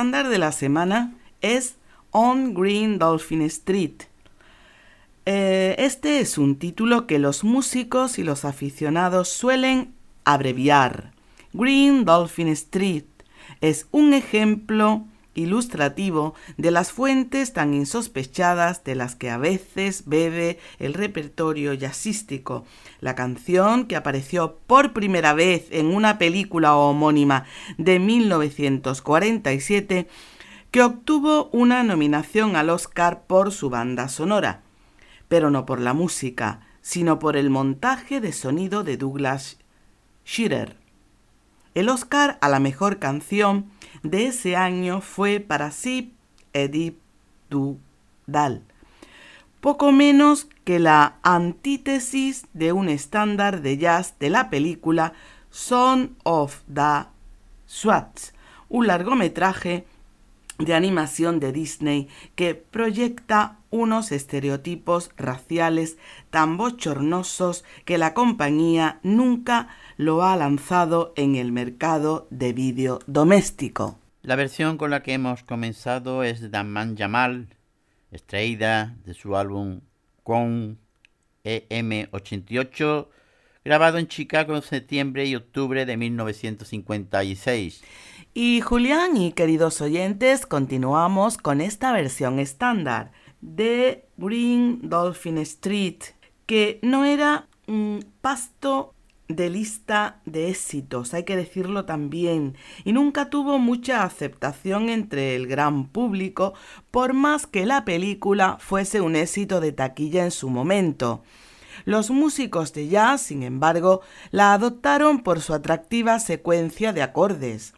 Estándar de la semana es On Green Dolphin Street. Eh, este es un título que los músicos y los aficionados suelen abreviar. Green Dolphin Street es un ejemplo ilustrativo de las fuentes tan insospechadas de las que a veces bebe el repertorio jazzístico. La canción, que apareció por primera vez en una película homónima de 1947, que obtuvo una nominación al Oscar por su banda sonora, pero no por la música, sino por el montaje de sonido de Douglas Shearer. El Oscar a la mejor canción de ese año fue para sí Edith Dudal, poco menos que la antítesis de un estándar de jazz de la película Son of the Swats, un largometraje de animación de Disney que proyecta unos estereotipos raciales tan bochornosos que la compañía nunca lo ha lanzado en el mercado de vídeo doméstico. La versión con la que hemos comenzado es de Daman Jamal, extraída de su álbum Con EM88, grabado en Chicago en septiembre y octubre de 1956. Y Julián y queridos oyentes, continuamos con esta versión estándar de Green Dolphin Street, que no era un pasto de lista de éxitos, hay que decirlo también, y nunca tuvo mucha aceptación entre el gran público, por más que la película fuese un éxito de taquilla en su momento. Los músicos de jazz, sin embargo, la adoptaron por su atractiva secuencia de acordes,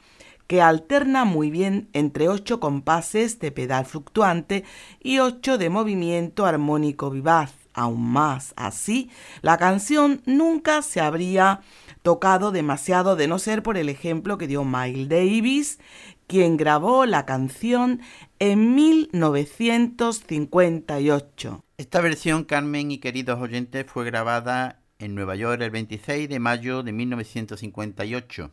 que alterna muy bien entre ocho compases de pedal fluctuante y ocho de movimiento armónico vivaz aún más. Así, la canción nunca se habría tocado demasiado de no ser por el ejemplo que dio Miles Davis, quien grabó la canción en 1958. Esta versión, Carmen y queridos oyentes, fue grabada en Nueva York el 26 de mayo de 1958.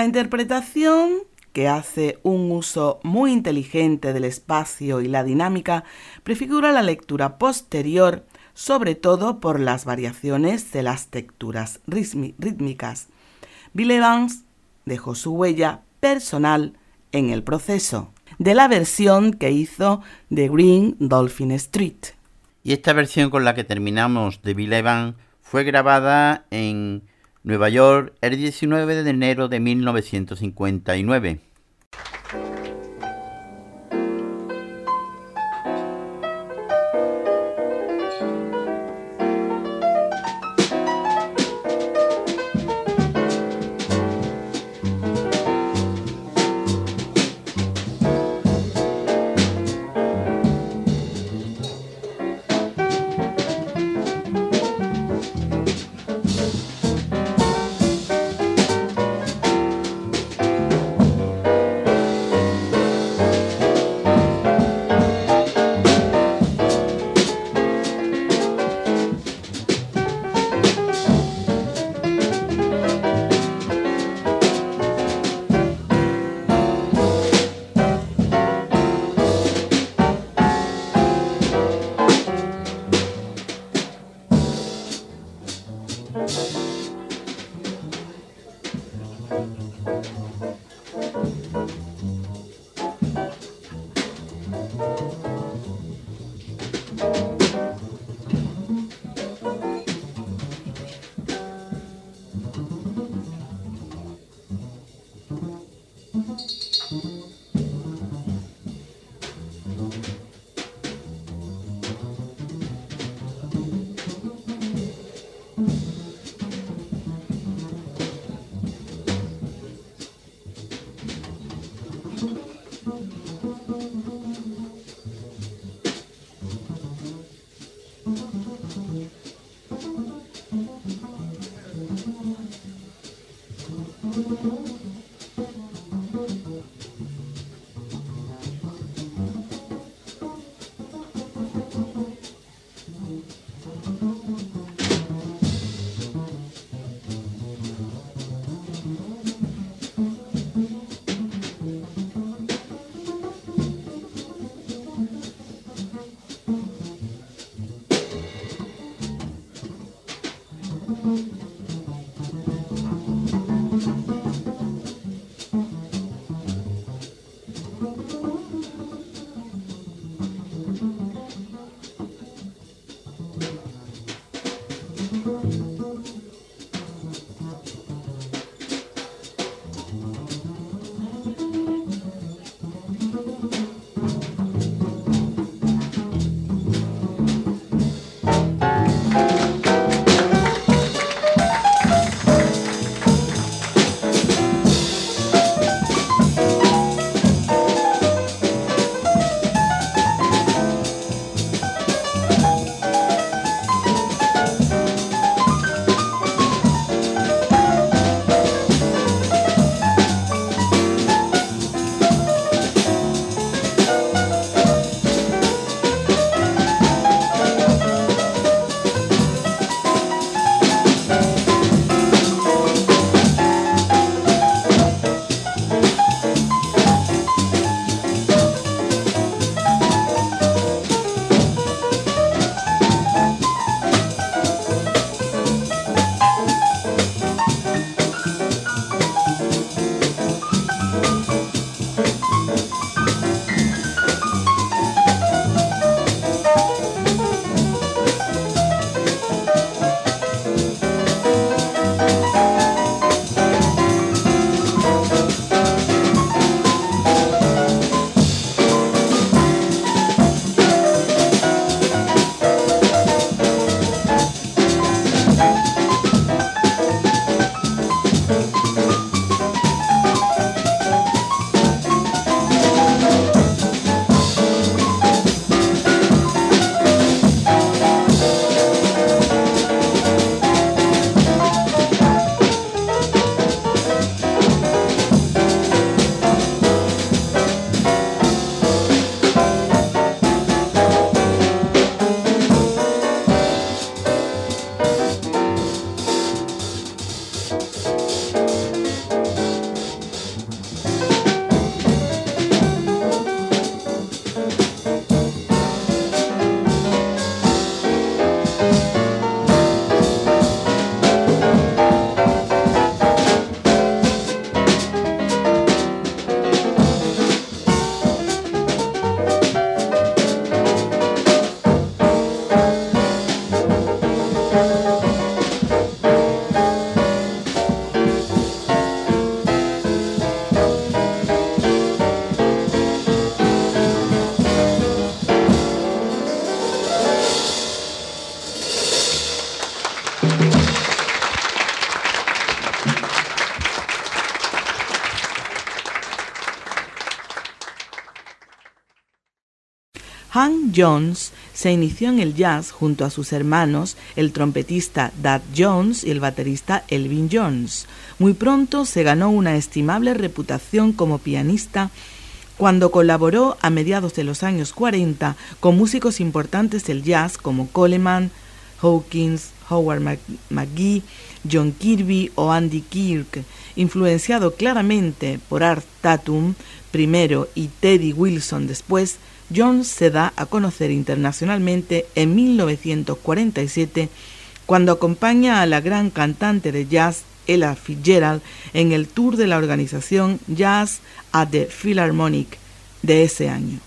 La interpretación que hace un uso muy inteligente del espacio y la dinámica, prefigura la lectura posterior, sobre todo por las variaciones de las texturas rítmicas. Bill Evans dejó su huella personal en el proceso de la versión que hizo de Green Dolphin Street. Y esta versión con la que terminamos de Bill Evans fue grabada en Nueva York el 19 de enero de 1959. Jones se inició en el jazz junto a sus hermanos, el trompetista Dad Jones y el baterista Elvin Jones. Muy pronto se ganó una estimable reputación como pianista cuando colaboró a mediados de los años 40 con músicos importantes del jazz como Coleman, Hawkins, Howard McGee, John Kirby o Andy Kirk, influenciado claramente por Art Tatum primero y Teddy Wilson después, Jones se da a conocer internacionalmente en 1947 cuando acompaña a la gran cantante de jazz Ella Fitzgerald en el tour de la organización Jazz at the Philharmonic de ese año.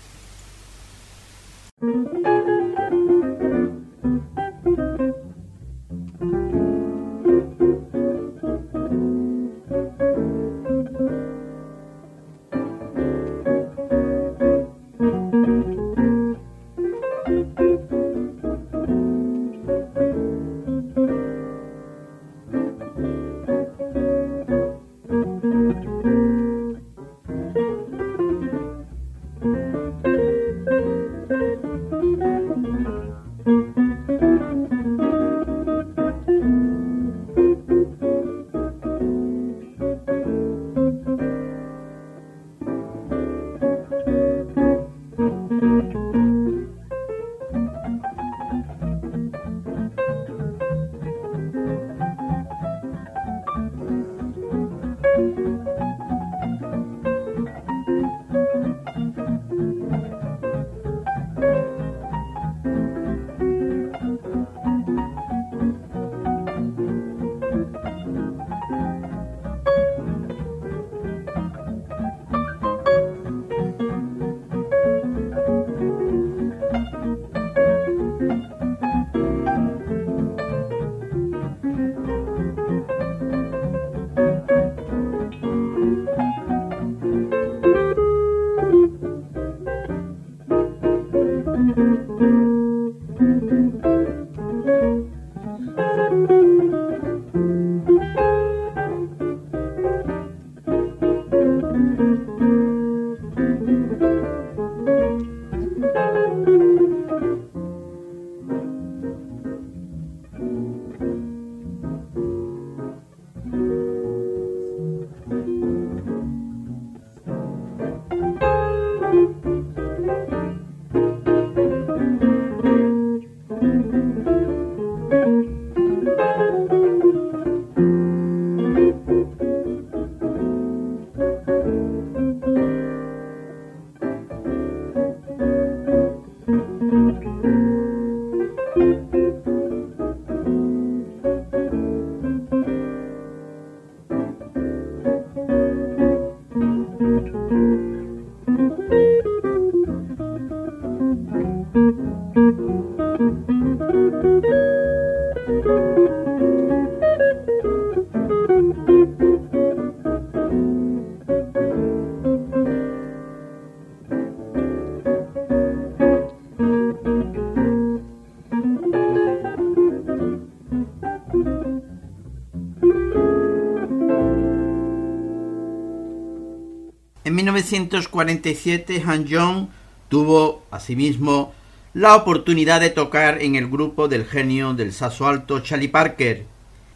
1947, Han Jong tuvo asimismo la oportunidad de tocar en el grupo del genio del saso alto Charlie Parker.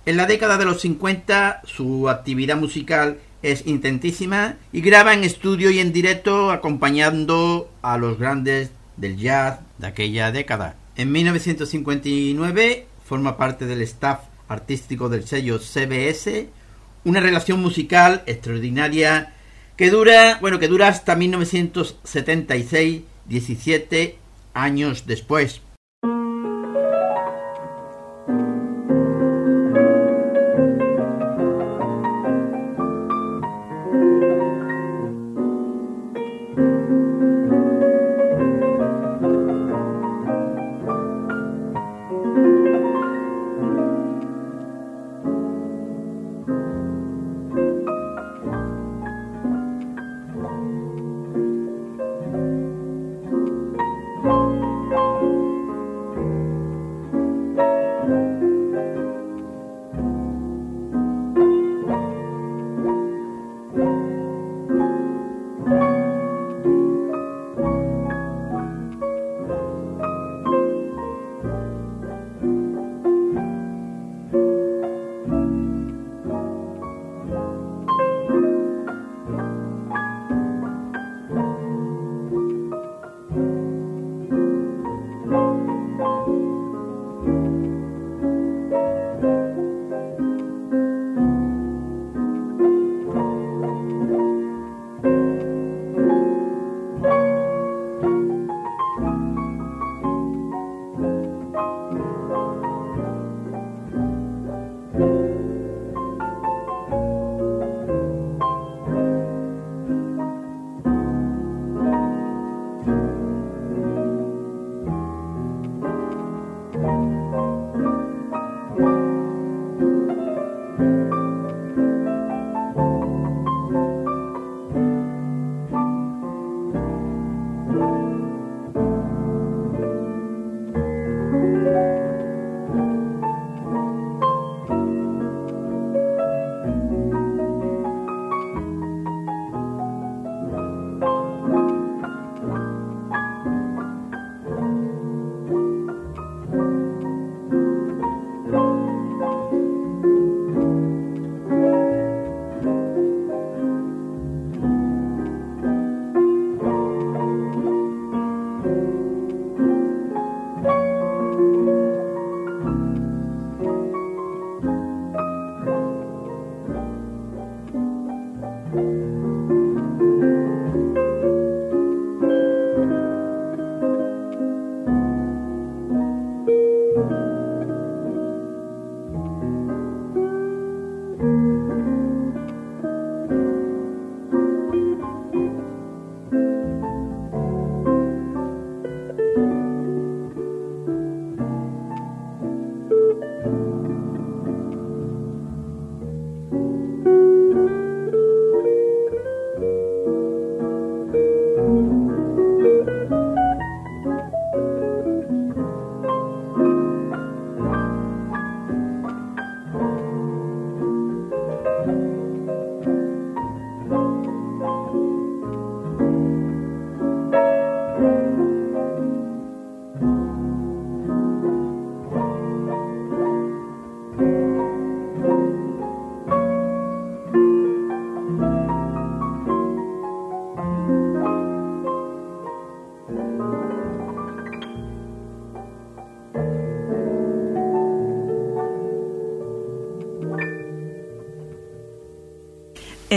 En la década de los 50 su actividad musical es intentísima y graba en estudio y en directo acompañando a los grandes del jazz de aquella década. En 1959 forma parte del staff artístico del sello CBS, una relación musical extraordinaria que dura, bueno, que dura hasta 1976, 17 años después.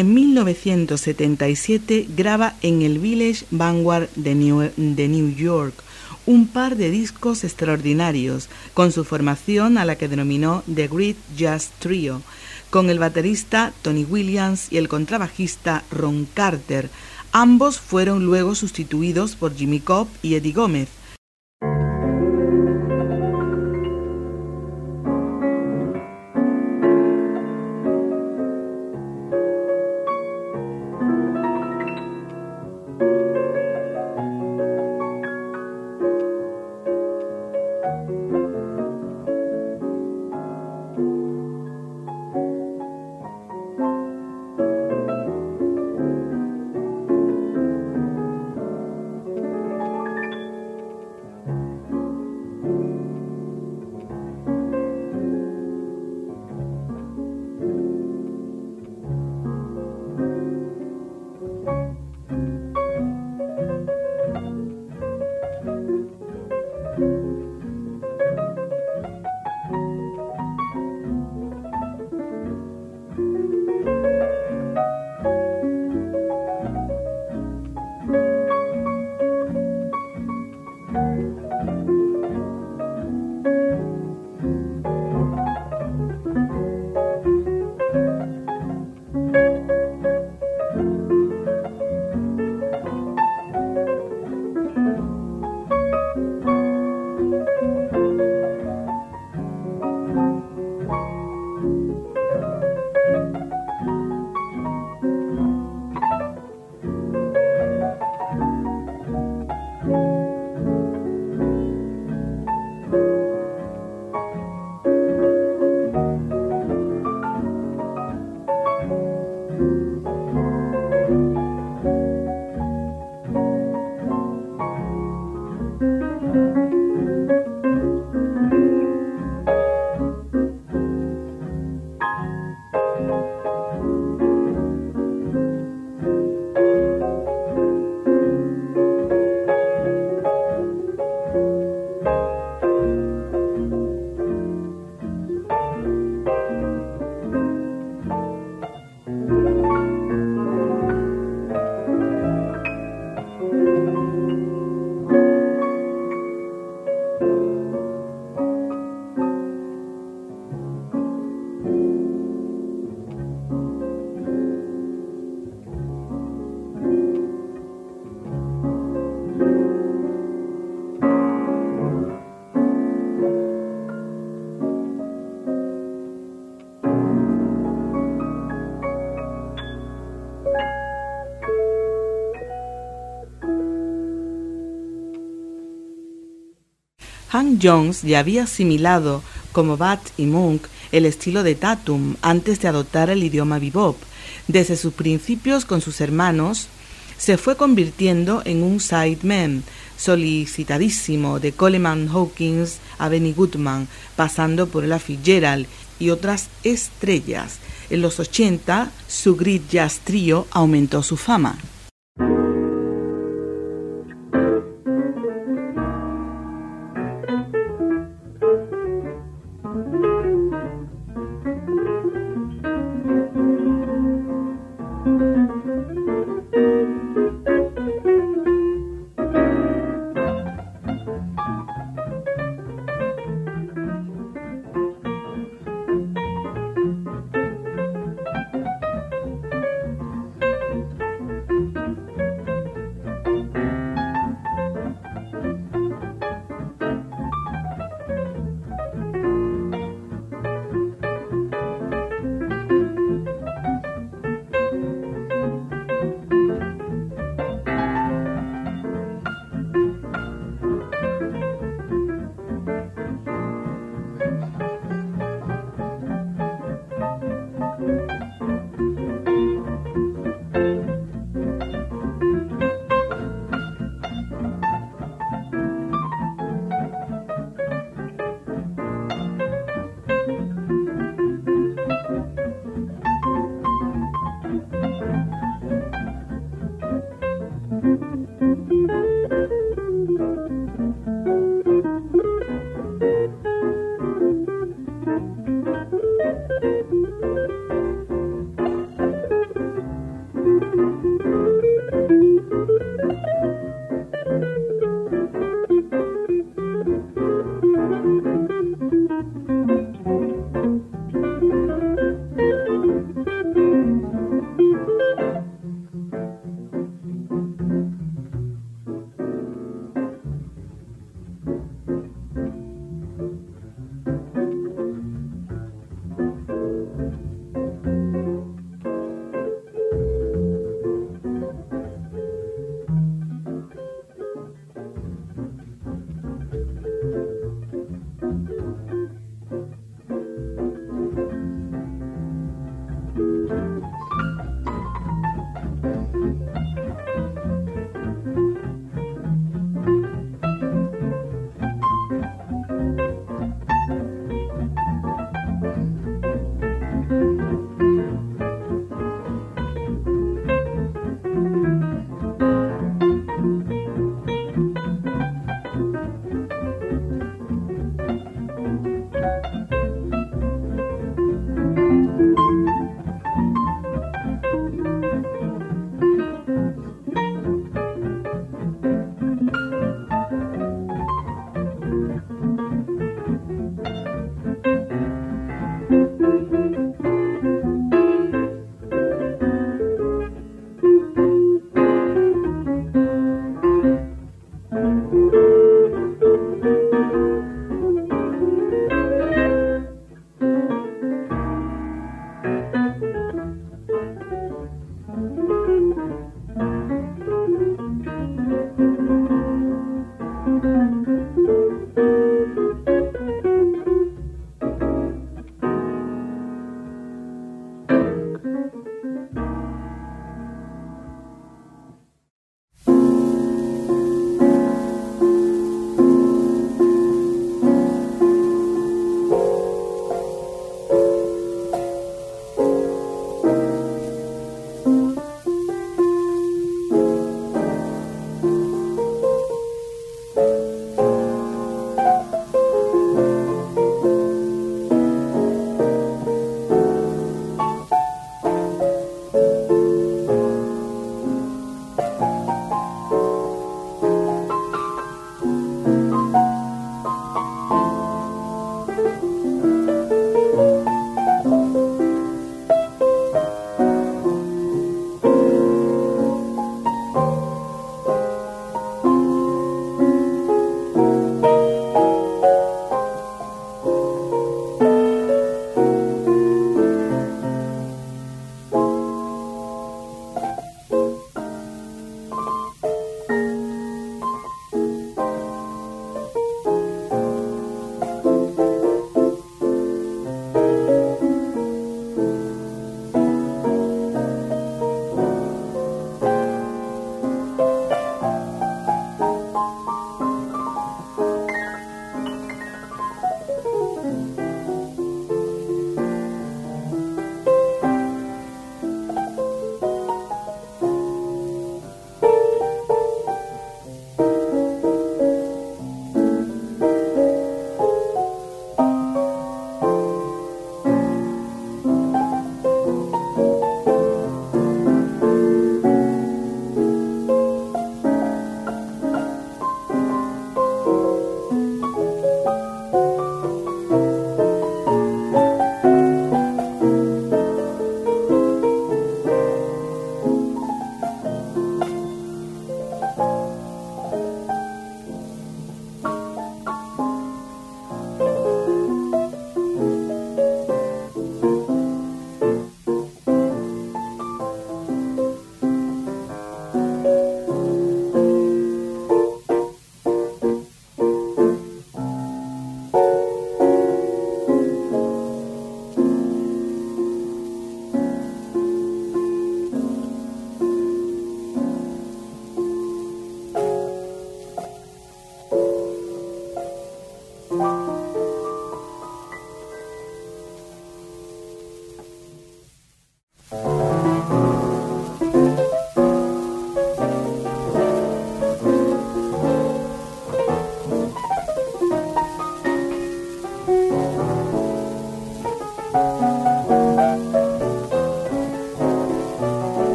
En 1977 graba en el Village Vanguard de New, York un par de discos extraordinarios con su formación a la que denominó The Great Jazz Trio, con el baterista Tony Williams y el contrabajista Ron Carter. Ambos fueron luego sustituidos por Jimmy Cobb y Eddie Gómez. Jones ya había asimilado, como Bat y Monk, el estilo de Tatum antes de adoptar el idioma bebop. Desde sus principios con sus hermanos, se fue convirtiendo en un sideman solicitadísimo de Coleman Hawkins a Benny Goodman, pasando por Ella Fitzgerald y otras estrellas. En los 80, su grid jazz trio aumentó su fama.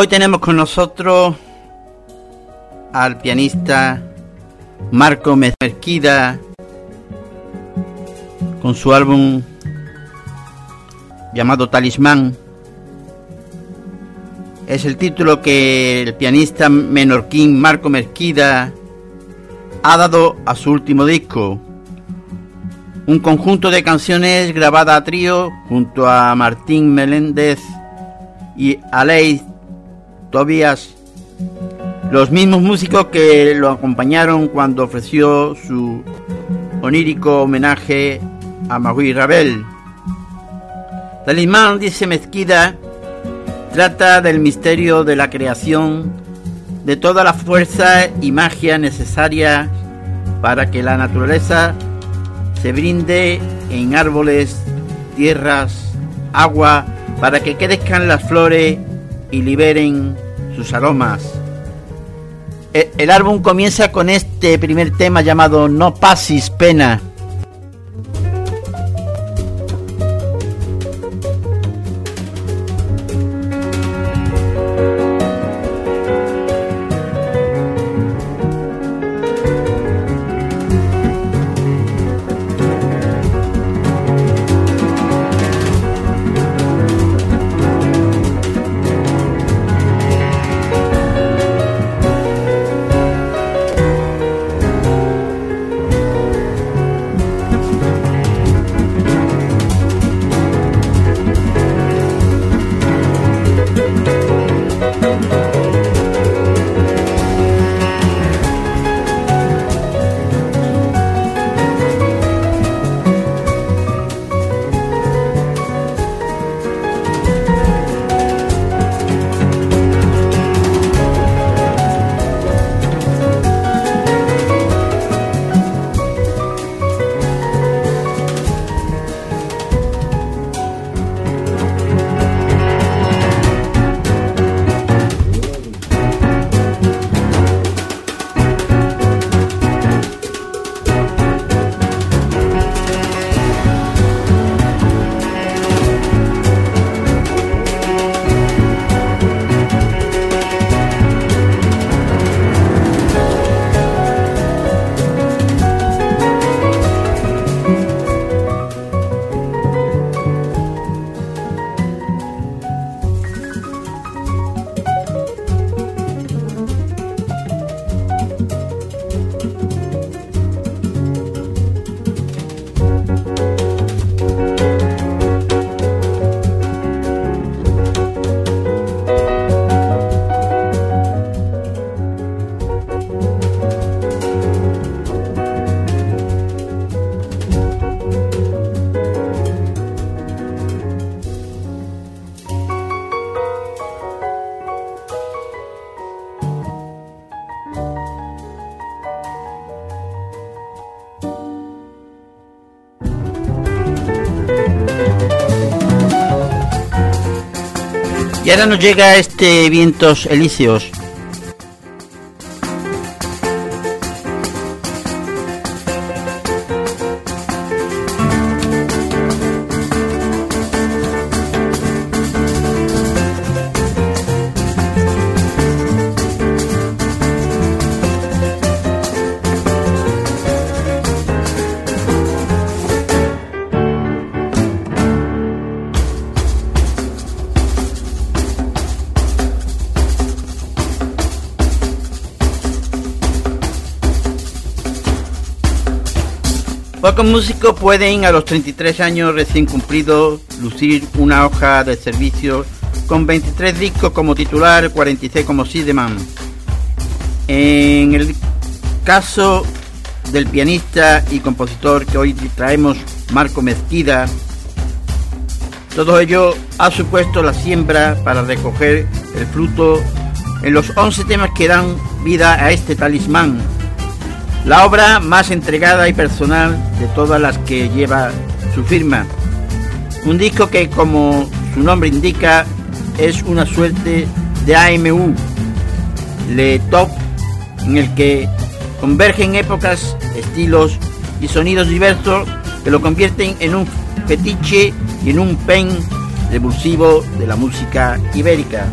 Hoy tenemos con nosotros al pianista Marco Mezquida con su álbum llamado Talismán. Es el título que el pianista menorquín Marco Mezquida ha dado a su último disco. Un conjunto de canciones grabada a trío junto a Martín Meléndez y Aleix Tobias, los mismos músicos que lo acompañaron cuando ofreció su onírico homenaje a Maui Ravel. Talismán, dice Mezquida, trata del misterio de la creación, de toda la fuerza y magia necesaria para que la naturaleza se brinde en árboles, tierras, agua, para que crezcan las flores y liberen sus aromas. El, el álbum comienza con este primer tema llamado No pasis pena. Y ahora nos llega este Vientos Elíseos. Pocos músicos pueden a los 33 años recién cumplidos lucir una hoja de servicio con 23 discos como titular, 46 como Sideman. En el caso del pianista y compositor que hoy traemos, Marco Mezquida, todo ello ha supuesto la siembra para recoger el fruto en los 11 temas que dan vida a este talismán, la obra más entregada y personal de todas las que lleva su firma. Un disco que, como su nombre indica, es una suerte de AMU, Le Top, en el que convergen épocas, estilos y sonidos diversos que lo convierten en un fetiche y en un pen revulsivo de la música ibérica.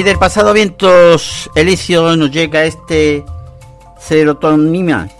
Y del pasado vientos Elicio nos llega este serotonina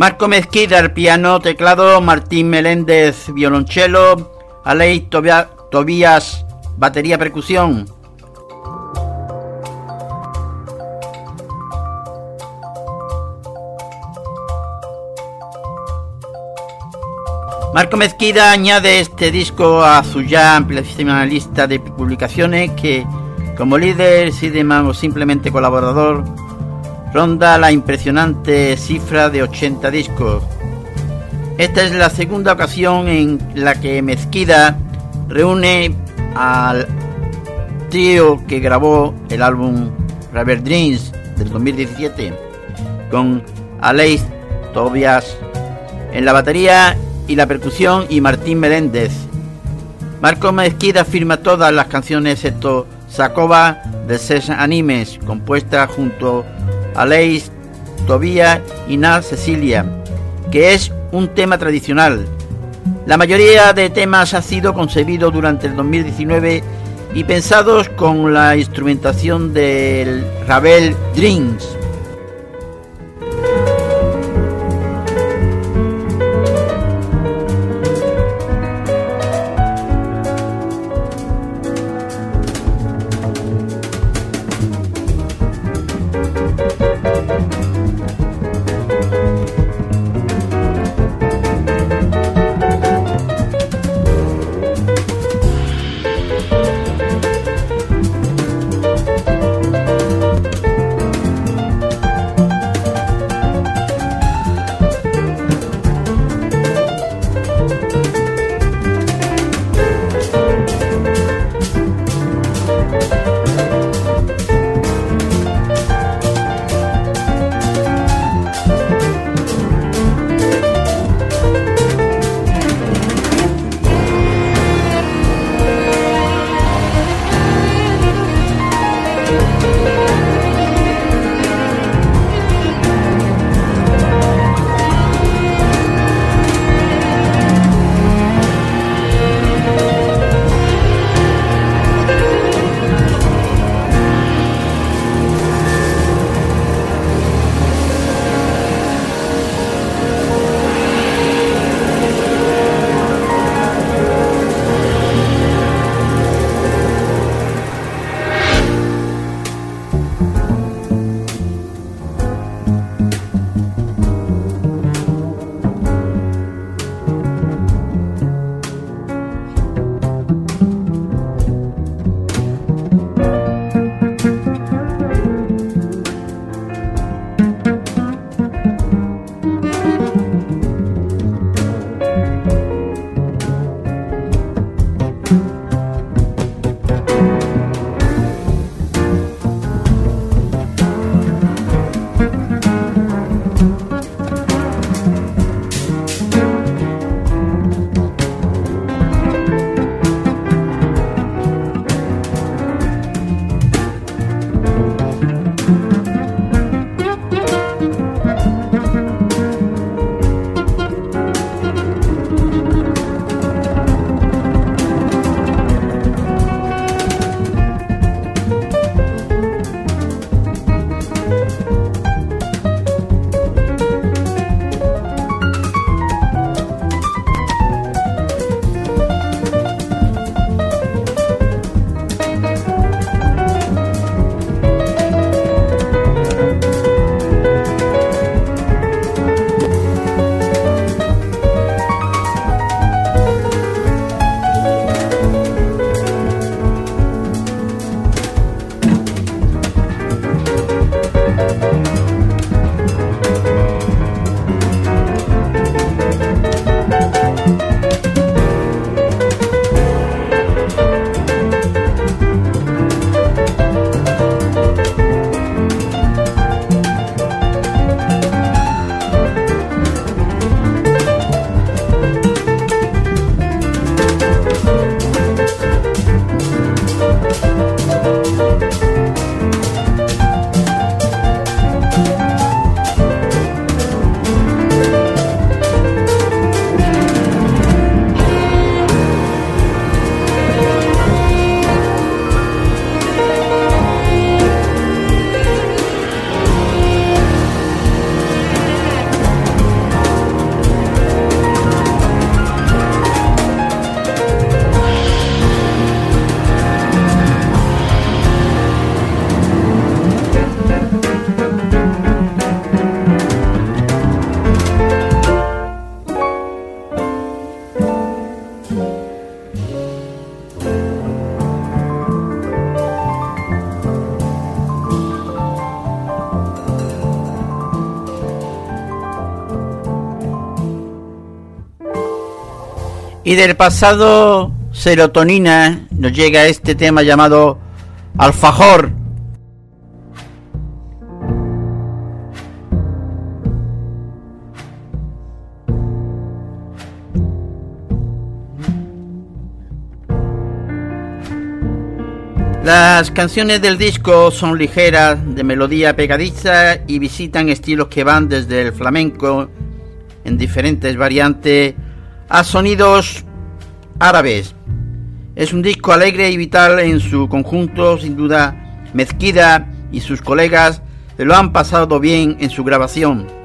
Marco Mezquida al piano, teclado, Martín Meléndez violonchelo, Alei Tobías batería percusión. Marco Mezquida añade este disco a su ya amplísima lista de publicaciones que, como líder, Sideman o simplemente colaborador, ronda la impresionante cifra de 80 discos. Esta es la segunda ocasión en la que Mezquida reúne al trío que grabó el álbum Rubber Dreams del 2017 con Aleix Tobias en la batería y la percusión y Martín Meléndez. Marco Mezquida firma todas las canciones excepto Sacoba de Ses Animes, compuesta junto Aleix, Tobía y Na Cecilia, que es un tema tradicional. La mayoría de temas ha sido concebido durante el 2019 y pensados con la instrumentación del Ravel Dreams. Y del pasado serotonina nos llega este tema llamado Alfajor. Las canciones del disco son ligeras, de melodía pegadiza y visitan estilos que van desde el flamenco en diferentes variantes a sonidos árabes. Es un disco alegre y vital en su conjunto, sin duda. Mezquida y sus colegas lo han pasado bien en su grabación.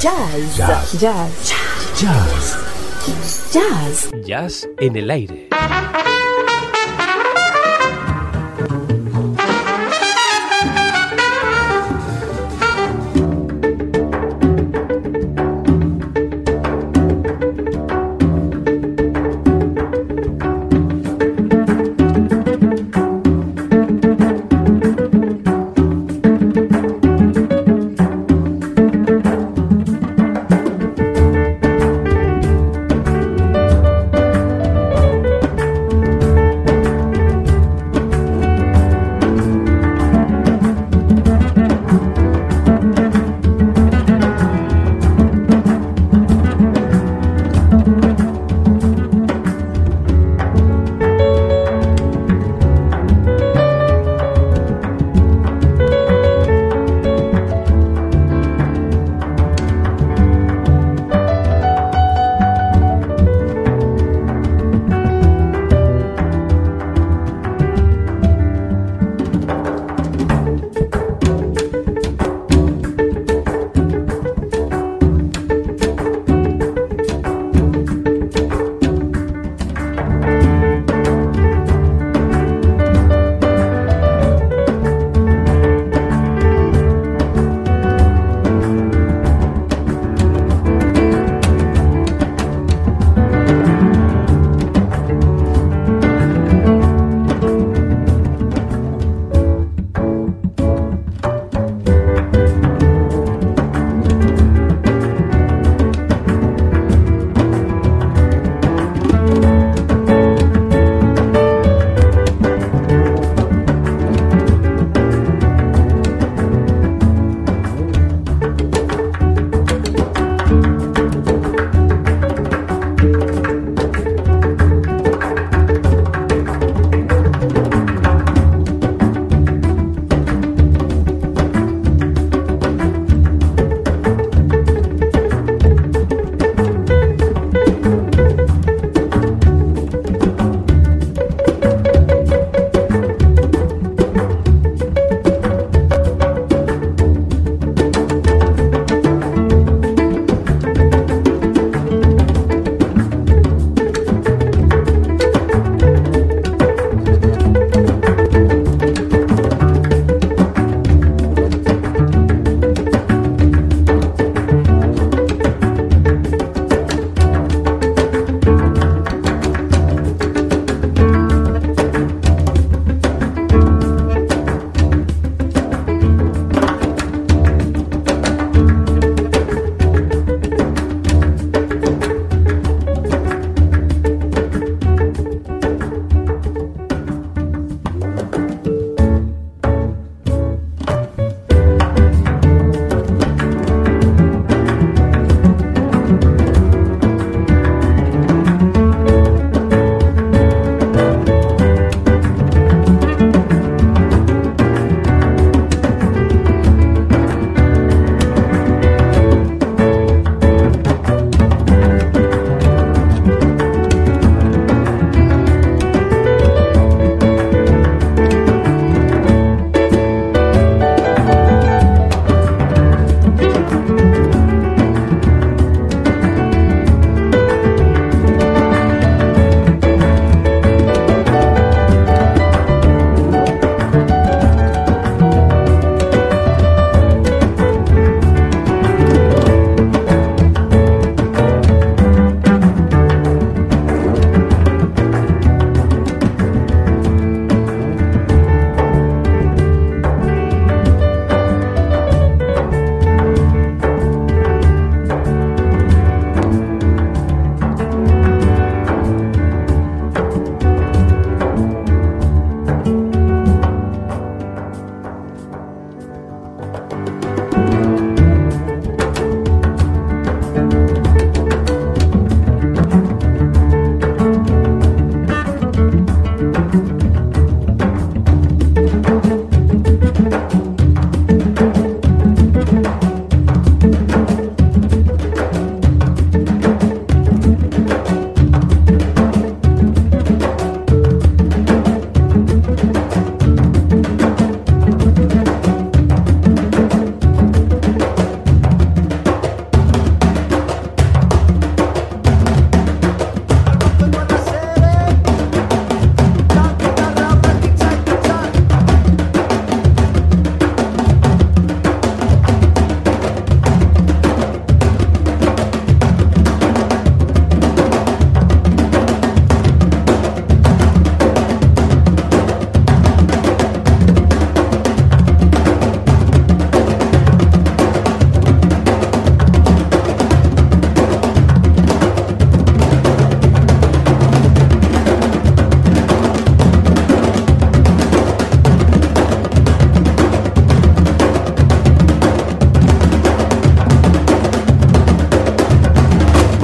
Jazz. Jazz. Jazz. Jazz. Jazz. Jazz en el aire.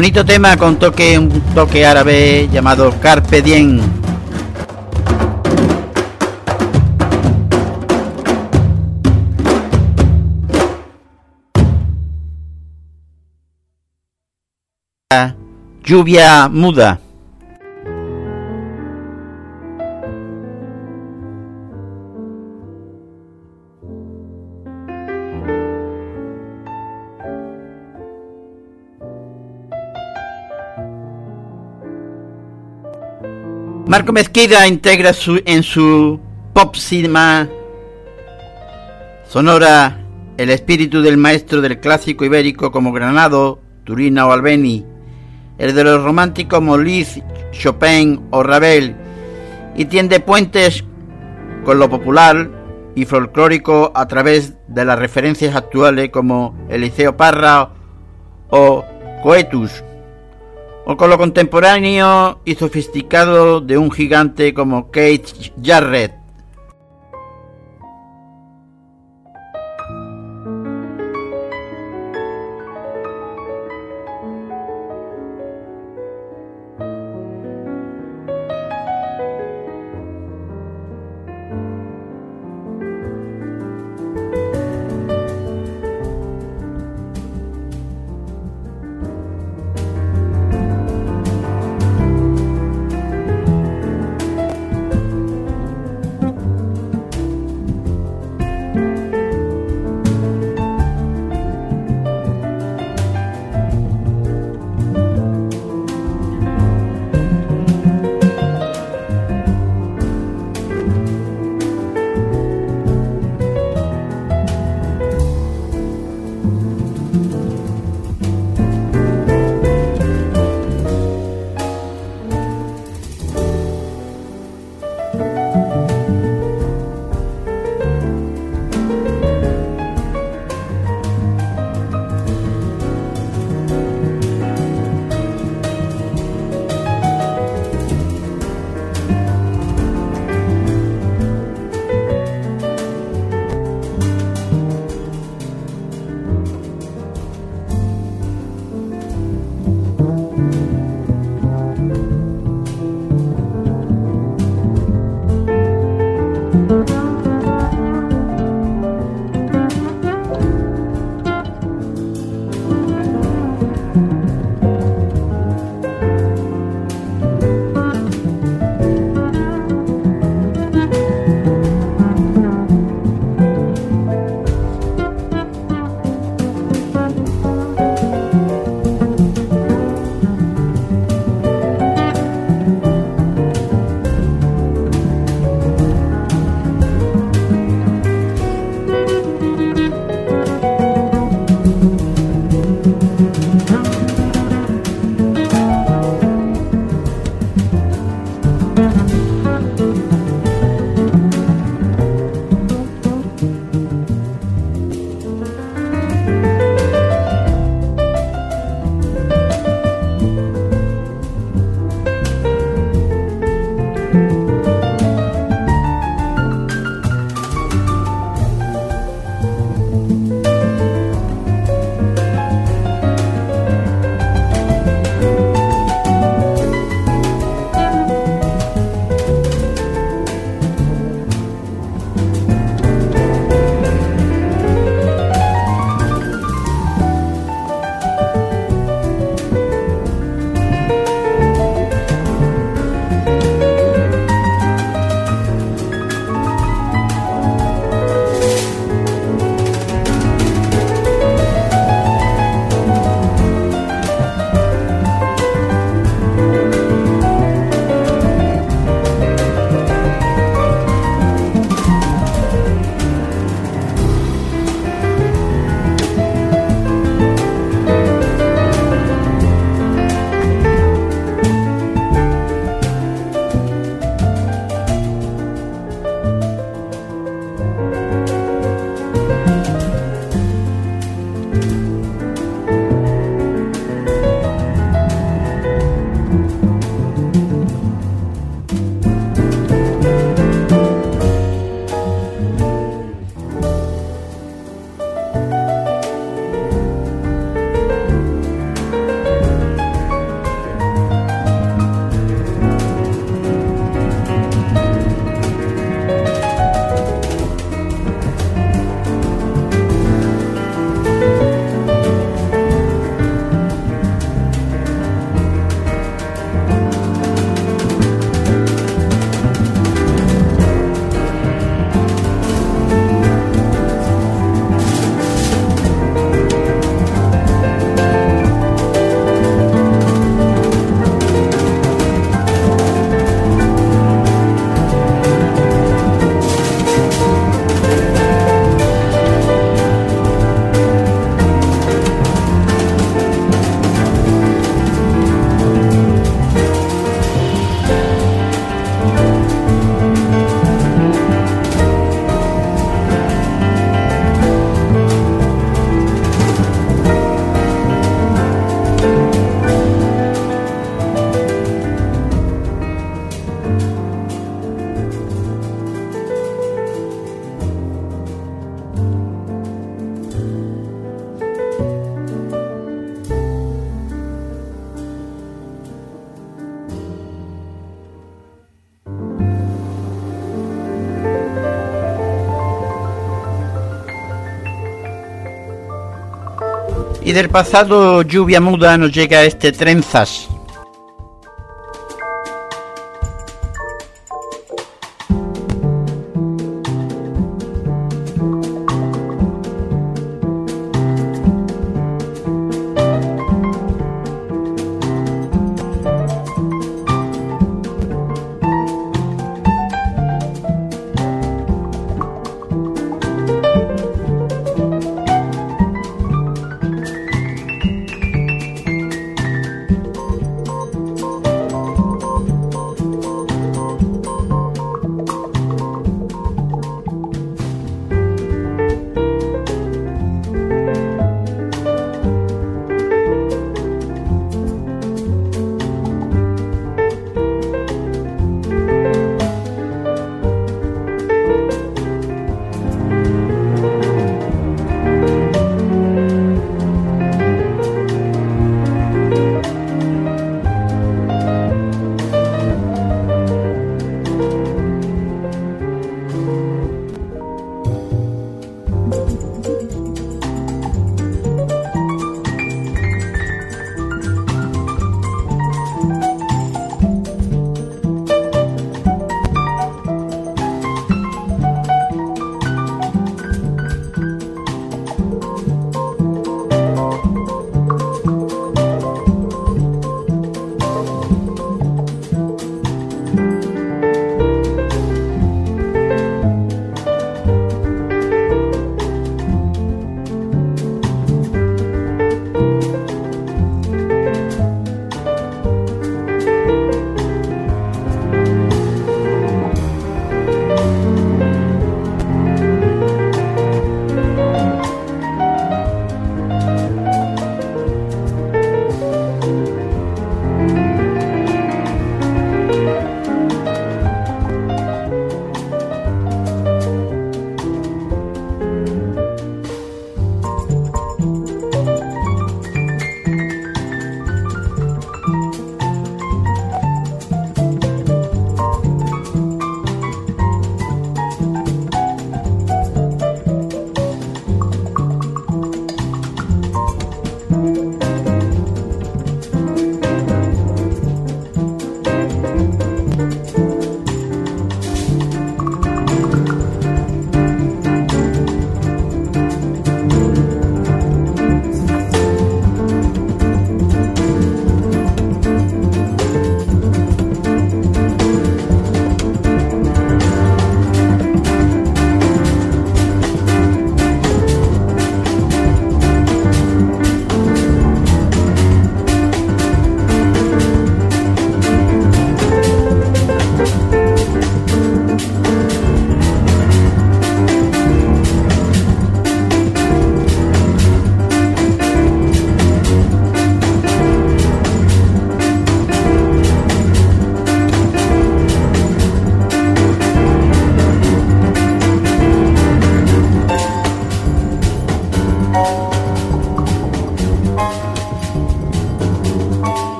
Bonito tema con toque, un toque árabe llamado Carpe Diem. Lluvia muda. Marco Mezquida integra su, en su pop cinema sonora el espíritu del maestro del clásico ibérico como Granado, Turina o Albeni, el de los románticos como Chopin o Ravel, y tiende puentes con lo popular y folclórico a través de las referencias actuales como Eliseo Parra o Coetus o con lo contemporáneo y sofisticado de un gigante como Kate Jarrett. Y del pasado lluvia muda nos llega este trenzas.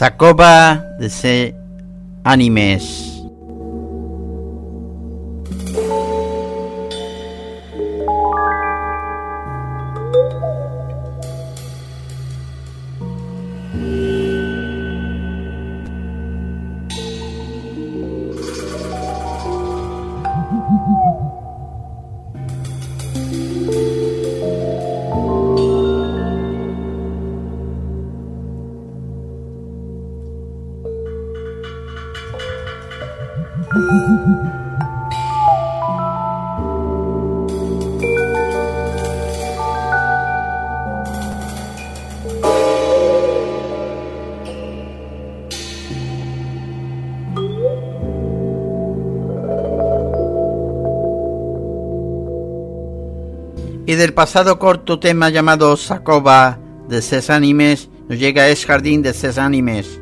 Sakoba de ese animes. Del pasado corto tema llamado Sakoba de ses animes nos llega Es Jardín de ses animes.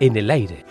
En el aire.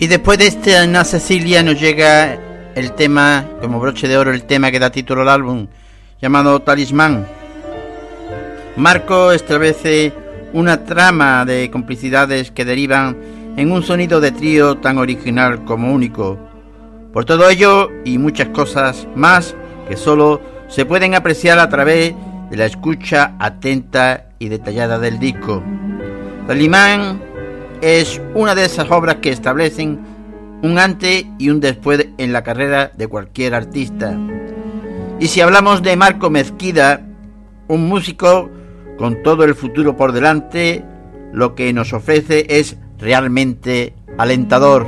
Y después de este Ana Cecilia nos llega el tema, como broche de oro, el tema que da título al álbum, llamado Talismán. Marco establece una trama de complicidades que derivan en un sonido de trío tan original como único. Por todo ello y muchas cosas más que solo se pueden apreciar a través de la escucha atenta y detallada del disco. Talismán es una de esas obras que establecen un antes y un después en la carrera de cualquier artista. Y si hablamos de Marco Mezquida, un músico con todo el futuro por delante, lo que nos ofrece es realmente alentador.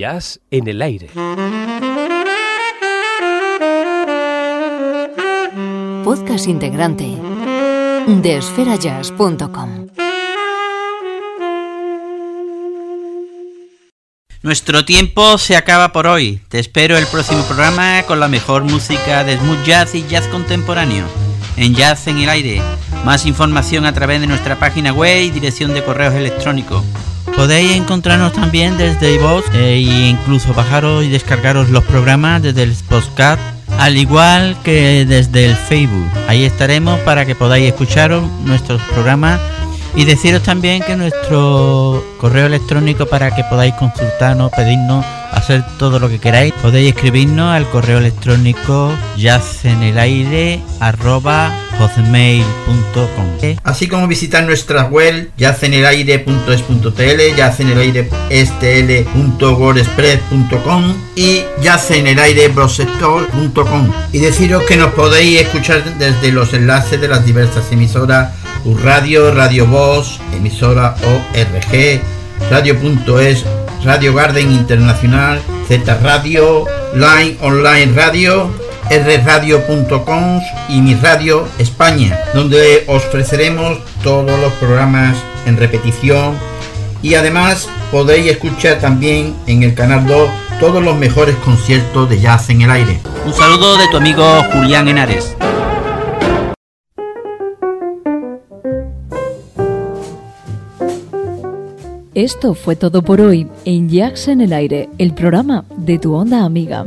Jazz en el aire. Podcast integrante de esferajazz.com. Nuestro tiempo se acaba por hoy. Te espero el próximo programa con la mejor música de smooth jazz y jazz contemporáneo. En Jazz en el Aire. Más información a través de nuestra página web y dirección de correos electrónicos. Podéis encontrarnos también desde iVoox e incluso bajaros y descargaros los programas desde el podcast, al igual que desde el Facebook. Ahí estaremos para que podáis escucharos nuestros programas y deciros también que nuestro correo electrónico para que podáis consultarnos, pedirnos, hacer todo lo que queráis, podéis escribirnos al correo electrónico yacenelaire hotmail.com Así como visitar nuestra web yacenelaire.es.tl, yacenelaire.stl.wordpress.com y yacenelaire.com y deciros que nos podéis escuchar desde los enlaces de las diversas emisoras Radio, Radio Voz, emisora ORG, Radio.es, Radio Garden Internacional, Z Radio, Line Online Radio, rradio.com y Mi Radio España, donde os ofreceremos todos los programas en repetición y además podéis escuchar también en el canal 2 todos los mejores conciertos de jazz en el aire. Un saludo de tu amigo Julián Henares. Esto fue todo por hoy en Jazz en el Aire, el programa de tu onda amiga.